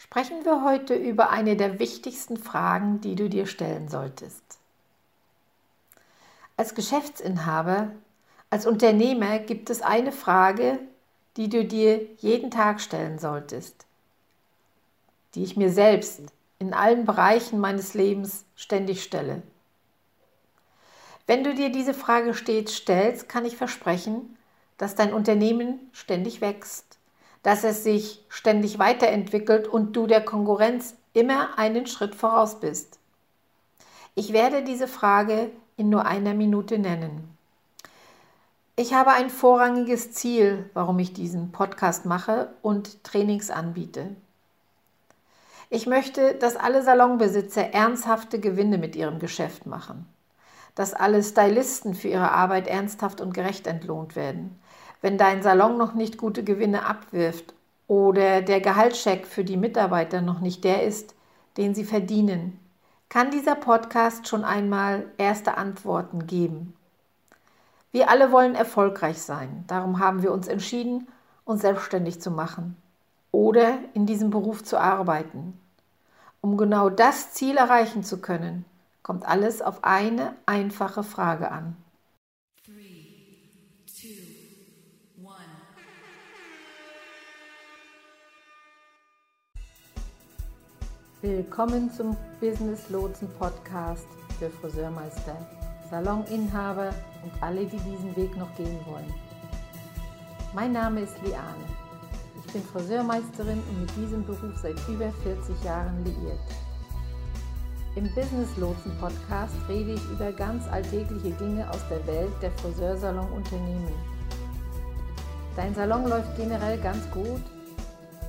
sprechen wir heute über eine der wichtigsten Fragen, die du dir stellen solltest. Als Geschäftsinhaber, als Unternehmer gibt es eine Frage, die du dir jeden Tag stellen solltest, die ich mir selbst in allen Bereichen meines Lebens ständig stelle. Wenn du dir diese Frage stets stellst, kann ich versprechen, dass dein Unternehmen ständig wächst, dass es sich ständig weiterentwickelt und du der Konkurrenz immer einen Schritt voraus bist. Ich werde diese Frage in nur einer Minute nennen. Ich habe ein vorrangiges Ziel, warum ich diesen Podcast mache und Trainings anbiete. Ich möchte, dass alle Salonbesitzer ernsthafte Gewinne mit ihrem Geschäft machen dass alle Stylisten für ihre Arbeit ernsthaft und gerecht entlohnt werden. Wenn dein Salon noch nicht gute Gewinne abwirft oder der Gehaltscheck für die Mitarbeiter noch nicht der ist, den sie verdienen, kann dieser Podcast schon einmal erste Antworten geben. Wir alle wollen erfolgreich sein. Darum haben wir uns entschieden, uns selbstständig zu machen oder in diesem Beruf zu arbeiten. Um genau das Ziel erreichen zu können, kommt alles auf eine einfache Frage an. Willkommen zum Business Lotsen Podcast für Friseurmeister, Saloninhaber und alle, die diesen Weg noch gehen wollen. Mein Name ist Liane. Ich bin Friseurmeisterin und mit diesem Beruf seit über 40 Jahren liiert. Im Business Lotsen Podcast rede ich über ganz alltägliche Dinge aus der Welt der Friseursalon-Unternehmen. Dein Salon läuft generell ganz gut.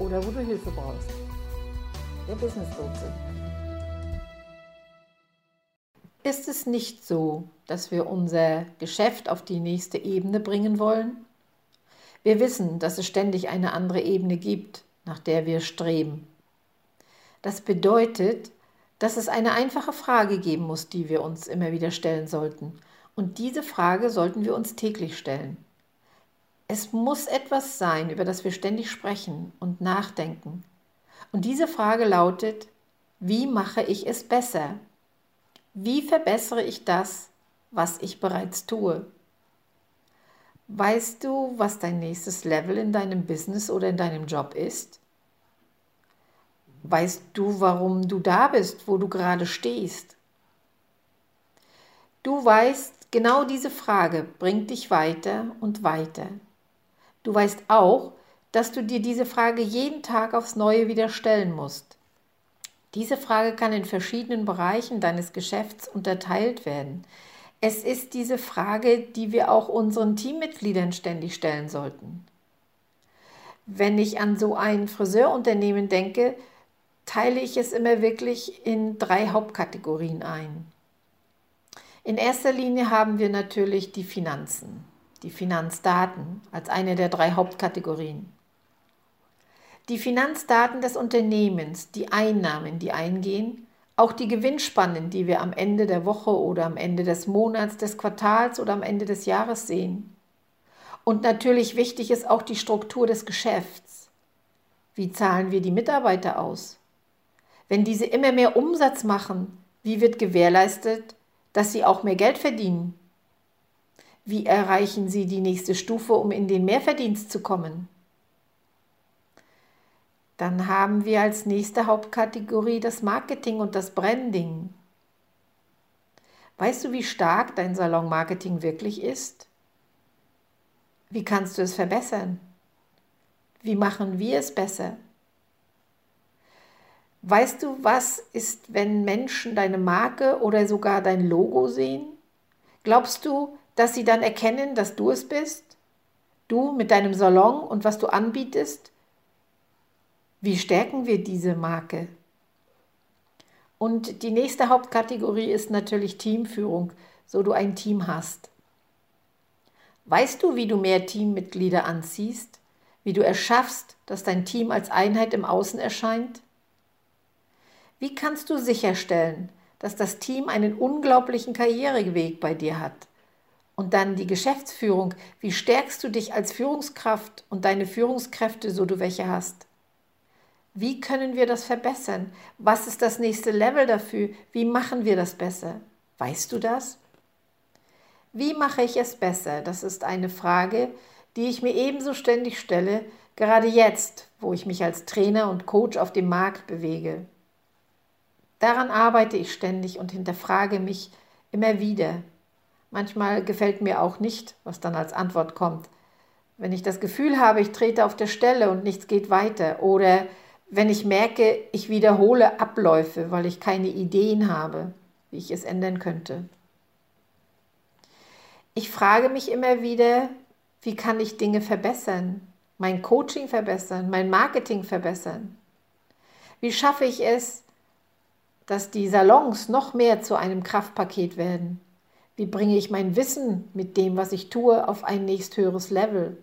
oder wo du Hilfe brauchst. Der Business Lotse. Ist es nicht so, dass wir unser Geschäft auf die nächste Ebene bringen wollen? Wir wissen, dass es ständig eine andere Ebene gibt, nach der wir streben. Das bedeutet, dass es eine einfache Frage geben muss, die wir uns immer wieder stellen sollten. Und diese Frage sollten wir uns täglich stellen. Es muss etwas sein, über das wir ständig sprechen und nachdenken. Und diese Frage lautet, wie mache ich es besser? Wie verbessere ich das, was ich bereits tue? Weißt du, was dein nächstes Level in deinem Business oder in deinem Job ist? Weißt du, warum du da bist, wo du gerade stehst? Du weißt, genau diese Frage bringt dich weiter und weiter. Du weißt auch, dass du dir diese Frage jeden Tag aufs Neue wieder stellen musst. Diese Frage kann in verschiedenen Bereichen deines Geschäfts unterteilt werden. Es ist diese Frage, die wir auch unseren Teammitgliedern ständig stellen sollten. Wenn ich an so ein Friseurunternehmen denke, teile ich es immer wirklich in drei Hauptkategorien ein. In erster Linie haben wir natürlich die Finanzen, die Finanzdaten als eine der drei Hauptkategorien. Die Finanzdaten des Unternehmens, die Einnahmen, die eingehen, auch die Gewinnspannen, die wir am Ende der Woche oder am Ende des Monats, des Quartals oder am Ende des Jahres sehen. Und natürlich wichtig ist auch die Struktur des Geschäfts. Wie zahlen wir die Mitarbeiter aus? Wenn diese immer mehr Umsatz machen, wie wird gewährleistet, dass sie auch mehr Geld verdienen? Wie erreichen sie die nächste Stufe, um in den Mehrverdienst zu kommen? Dann haben wir als nächste Hauptkategorie das Marketing und das Branding. Weißt du, wie stark dein Salonmarketing wirklich ist? Wie kannst du es verbessern? Wie machen wir es besser? Weißt du, was ist, wenn Menschen deine Marke oder sogar dein Logo sehen? Glaubst du, dass sie dann erkennen, dass du es bist? Du mit deinem Salon und was du anbietest? Wie stärken wir diese Marke? Und die nächste Hauptkategorie ist natürlich Teamführung, so du ein Team hast. Weißt du, wie du mehr Teammitglieder anziehst? Wie du erschaffst, dass dein Team als Einheit im Außen erscheint? Wie kannst du sicherstellen, dass das Team einen unglaublichen Karriereweg bei dir hat? Und dann die Geschäftsführung. Wie stärkst du dich als Führungskraft und deine Führungskräfte, so du welche hast? Wie können wir das verbessern? Was ist das nächste Level dafür? Wie machen wir das besser? Weißt du das? Wie mache ich es besser? Das ist eine Frage, die ich mir ebenso ständig stelle, gerade jetzt, wo ich mich als Trainer und Coach auf dem Markt bewege. Daran arbeite ich ständig und hinterfrage mich immer wieder. Manchmal gefällt mir auch nicht, was dann als Antwort kommt. Wenn ich das Gefühl habe, ich trete auf der Stelle und nichts geht weiter oder wenn ich merke, ich wiederhole Abläufe, weil ich keine Ideen habe, wie ich es ändern könnte. Ich frage mich immer wieder, wie kann ich Dinge verbessern, mein Coaching verbessern, mein Marketing verbessern? Wie schaffe ich es, dass die Salons noch mehr zu einem Kraftpaket werden? Wie bringe ich mein Wissen mit dem, was ich tue, auf ein nächsthöheres Level?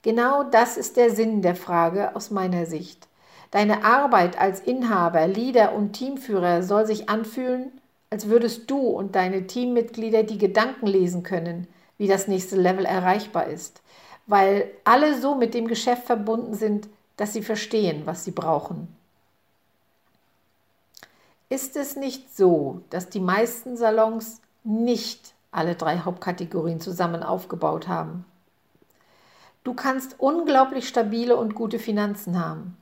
Genau das ist der Sinn der Frage aus meiner Sicht. Deine Arbeit als Inhaber, Leader und Teamführer soll sich anfühlen, als würdest du und deine Teammitglieder die Gedanken lesen können, wie das nächste Level erreichbar ist, weil alle so mit dem Geschäft verbunden sind, dass sie verstehen, was sie brauchen. Ist es nicht so, dass die meisten Salons nicht alle drei Hauptkategorien zusammen aufgebaut haben? Du kannst unglaublich stabile und gute Finanzen haben.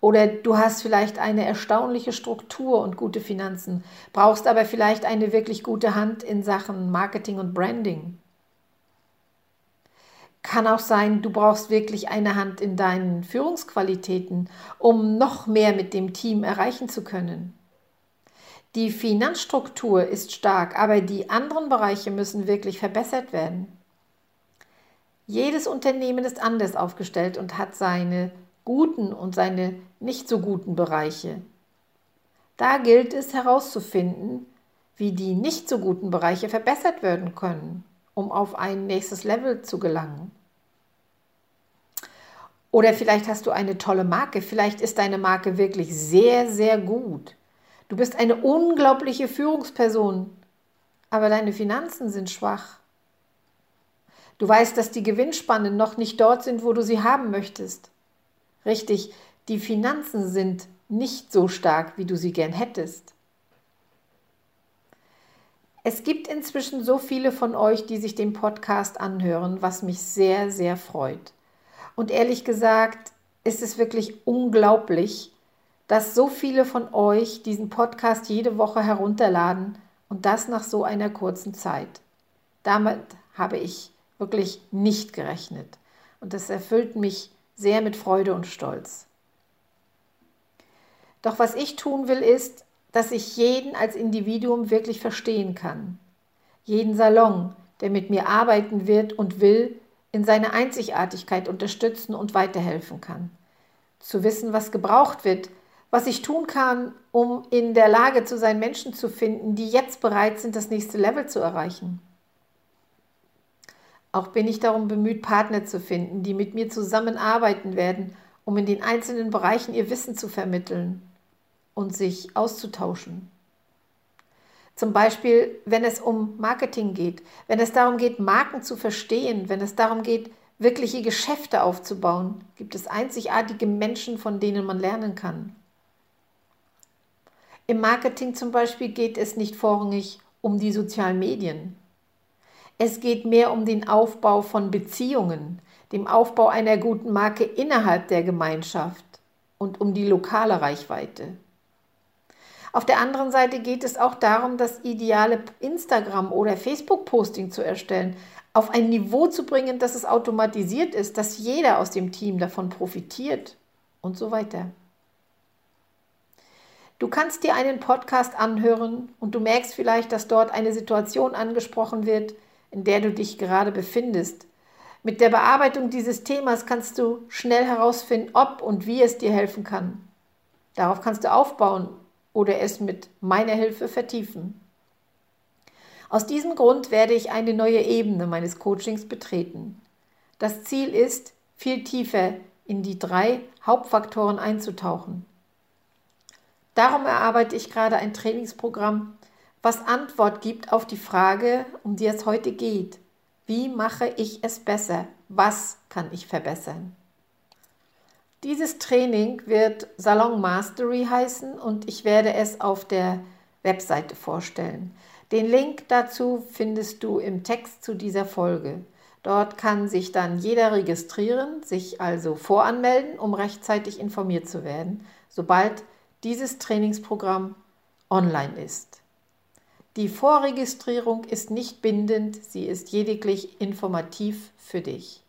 Oder du hast vielleicht eine erstaunliche Struktur und gute Finanzen, brauchst aber vielleicht eine wirklich gute Hand in Sachen Marketing und Branding. Kann auch sein, du brauchst wirklich eine Hand in deinen Führungsqualitäten, um noch mehr mit dem Team erreichen zu können. Die Finanzstruktur ist stark, aber die anderen Bereiche müssen wirklich verbessert werden. Jedes Unternehmen ist anders aufgestellt und hat seine guten und seine nicht so guten Bereiche. Da gilt es herauszufinden, wie die nicht so guten Bereiche verbessert werden können, um auf ein nächstes Level zu gelangen. Oder vielleicht hast du eine tolle Marke, vielleicht ist deine Marke wirklich sehr, sehr gut. Du bist eine unglaubliche Führungsperson, aber deine Finanzen sind schwach. Du weißt, dass die Gewinnspannen noch nicht dort sind, wo du sie haben möchtest. Richtig, die Finanzen sind nicht so stark, wie du sie gern hättest. Es gibt inzwischen so viele von euch, die sich den Podcast anhören, was mich sehr, sehr freut. Und ehrlich gesagt ist es wirklich unglaublich, dass so viele von euch diesen Podcast jede Woche herunterladen und das nach so einer kurzen Zeit. Damit habe ich wirklich nicht gerechnet. Und das erfüllt mich sehr mit Freude und Stolz. Doch was ich tun will, ist, dass ich jeden als Individuum wirklich verstehen kann. Jeden Salon, der mit mir arbeiten wird und will, in seiner Einzigartigkeit unterstützen und weiterhelfen kann. Zu wissen, was gebraucht wird, was ich tun kann, um in der Lage zu sein, Menschen zu finden, die jetzt bereit sind, das nächste Level zu erreichen. Auch bin ich darum bemüht, Partner zu finden, die mit mir zusammenarbeiten werden, um in den einzelnen Bereichen ihr Wissen zu vermitteln und sich auszutauschen. Zum Beispiel, wenn es um Marketing geht, wenn es darum geht, Marken zu verstehen, wenn es darum geht, wirkliche Geschäfte aufzubauen, gibt es einzigartige Menschen, von denen man lernen kann. Im Marketing zum Beispiel geht es nicht vorrangig um die sozialen Medien. Es geht mehr um den Aufbau von Beziehungen, dem Aufbau einer guten Marke innerhalb der Gemeinschaft und um die lokale Reichweite. Auf der anderen Seite geht es auch darum, das ideale Instagram- oder Facebook-Posting zu erstellen, auf ein Niveau zu bringen, dass es automatisiert ist, dass jeder aus dem Team davon profitiert und so weiter. Du kannst dir einen Podcast anhören und du merkst vielleicht, dass dort eine Situation angesprochen wird, in der du dich gerade befindest, Mit der Bearbeitung dieses Themas kannst du schnell herausfinden, ob und wie es dir helfen kann. Darauf kannst du aufbauen oder es mit meiner Hilfe vertiefen. Aus diesem Grund werde ich eine neue Ebene meines Coachings betreten. Das Ziel ist, viel tiefer in die drei Hauptfaktoren einzutauchen. Darum erarbeite ich gerade ein Trainingsprogramm, was Antwort gibt auf die Frage, um die es heute geht. Wie mache ich es besser? Was kann ich verbessern? Dieses Training wird Salon Mastery heißen und ich werde es auf der Webseite vorstellen. Den Link dazu findest du im Text zu dieser Folge. Dort kann sich dann jeder registrieren, sich also voranmelden, um rechtzeitig informiert zu werden, sobald dieses Trainingsprogramm online ist. Die Vorregistrierung ist nicht bindend, sie ist lediglich informativ für dich.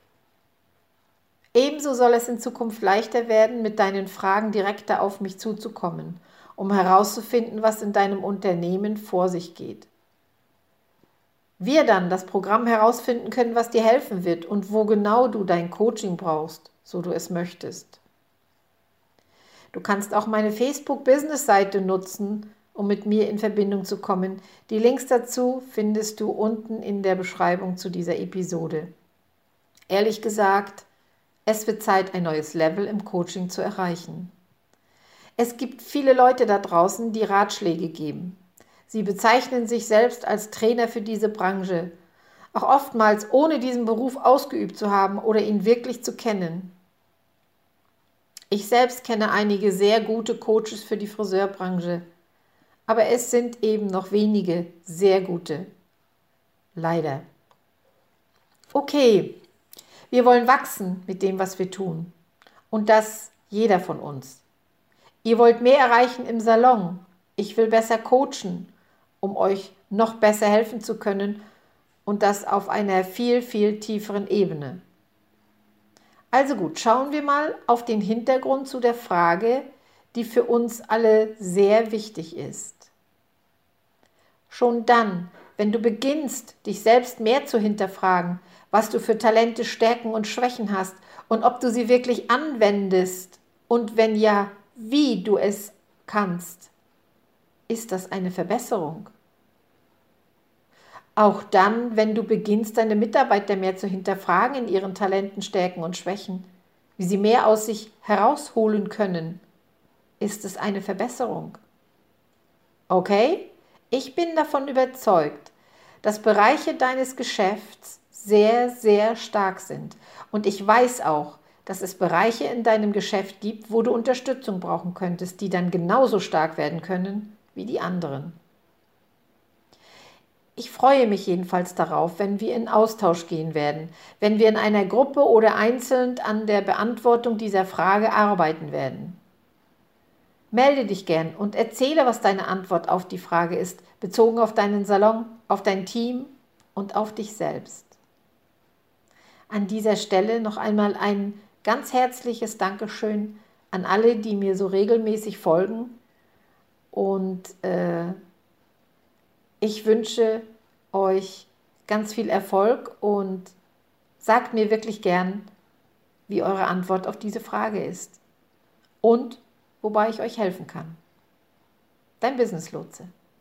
Ebenso soll es in Zukunft leichter werden, mit deinen Fragen direkter auf mich zuzukommen, um herauszufinden, was in deinem Unternehmen vor sich geht. Wir dann das Programm herausfinden können, was dir helfen wird und wo genau du dein Coaching brauchst, so du es möchtest. Du kannst auch meine Facebook-Business-Seite nutzen, um mit mir in Verbindung zu kommen. Die Links dazu findest du unten in der Beschreibung zu dieser Episode. Ehrlich gesagt, es wird Zeit, ein neues Level im Coaching zu erreichen. Es gibt viele Leute da draußen, die Ratschläge geben. Sie bezeichnen sich selbst als Trainer für diese Branche, auch oftmals ohne diesen Beruf ausgeübt zu haben oder ihn wirklich zu kennen. Ich selbst kenne einige sehr gute Coaches für die Friseurbranche aber es sind eben noch wenige sehr gute. Leider. Okay, wir wollen wachsen mit dem, was wir tun. Und das jeder von uns. Ihr wollt mehr erreichen im Salon. Ich will besser coachen, um euch noch besser helfen zu können und das auf einer viel, viel tieferen Ebene. Also gut, schauen wir mal auf den Hintergrund zu der Frage, die für uns alle sehr wichtig ist. Schon dann, wenn du beginnst, dich selbst mehr zu hinterfragen, was du für Talente, Stärken und Schwächen hast und ob du sie wirklich anwendest und wenn ja, wie du es kannst, ist das eine Verbesserung. Auch dann, wenn du beginnst, deine Mitarbeiter mehr zu hinterfragen in ihren Talenten, Stärken und Schwächen, wie sie mehr aus sich herausholen können, ist es eine Verbesserung. Okay? Ich bin davon überzeugt, dass Bereiche deines Geschäfts sehr, sehr stark sind. Und ich weiß auch, dass es Bereiche in deinem Geschäft gibt, wo du Unterstützung brauchen könntest, die dann genauso stark werden können wie die anderen. Ich freue mich jedenfalls darauf, wenn wir in Austausch gehen werden, wenn wir in einer Gruppe oder einzeln an der Beantwortung dieser Frage arbeiten werden. Melde dich gern und erzähle, was deine Antwort auf die Frage ist, bezogen auf deinen Salon, auf dein Team und auf dich selbst. An dieser Stelle noch einmal ein ganz herzliches Dankeschön an alle, die mir so regelmäßig folgen. Und äh, ich wünsche euch ganz viel Erfolg und sagt mir wirklich gern, wie eure Antwort auf diese Frage ist. Und wobei ich euch helfen kann. Dein Business Lotse.